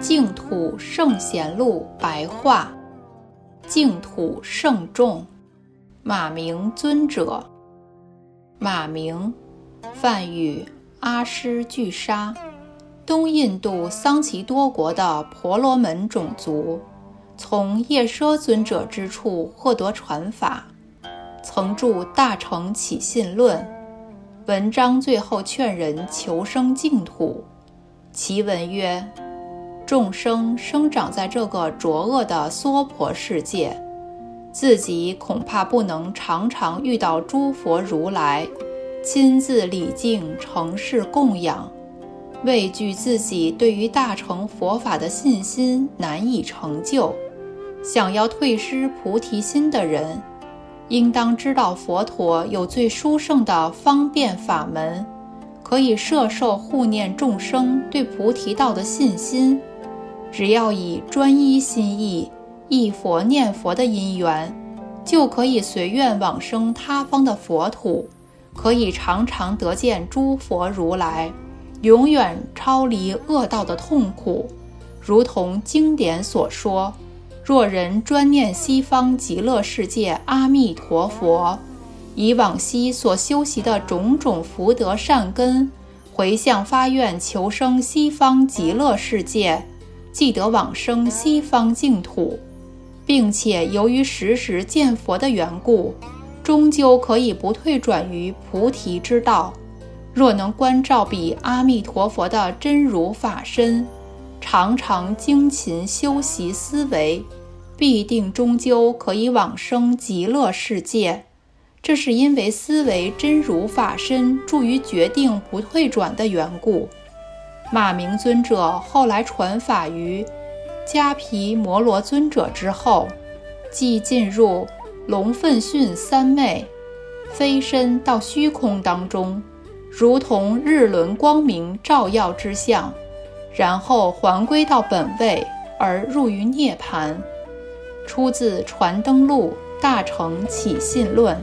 净土圣贤录白话，净土圣众，马明尊者。马明，梵语阿诗俱沙，东印度桑奇多国的婆罗门种族，从叶奢尊者之处获得传法，曾著《大乘起信论》，文章最后劝人求生净土。其文曰：众生生长在这个浊恶的娑婆世界。自己恐怕不能常常遇到诸佛如来，亲自礼敬、承事供养，畏惧自己对于大乘佛法的信心难以成就。想要退失菩提心的人，应当知道佛陀有最殊胜的方便法门，可以摄受护念众生对菩提道的信心。只要以专一心意。忆佛念佛的因缘，就可以随愿往生他方的佛土，可以常常得见诸佛如来，永远超离恶道的痛苦。如同经典所说：若人专念西方极乐世界阿弥陀佛，以往昔所修习的种种福德善根，回向发愿求生西方极乐世界，即得往生西方净土。并且由于时时见佛的缘故，终究可以不退转于菩提之道。若能关照彼阿弥陀佛的真如法身，常常精勤修习思维，必定终究可以往生极乐世界。这是因为思维真如法身助于决定不退转的缘故。马明尊者后来传法于。迦毗摩罗尊者之后，即进入龙奋训三昧，飞身到虚空当中，如同日轮光明照耀之相，然后还归到本位而入于涅盘。出自《传灯录·大乘起信论》。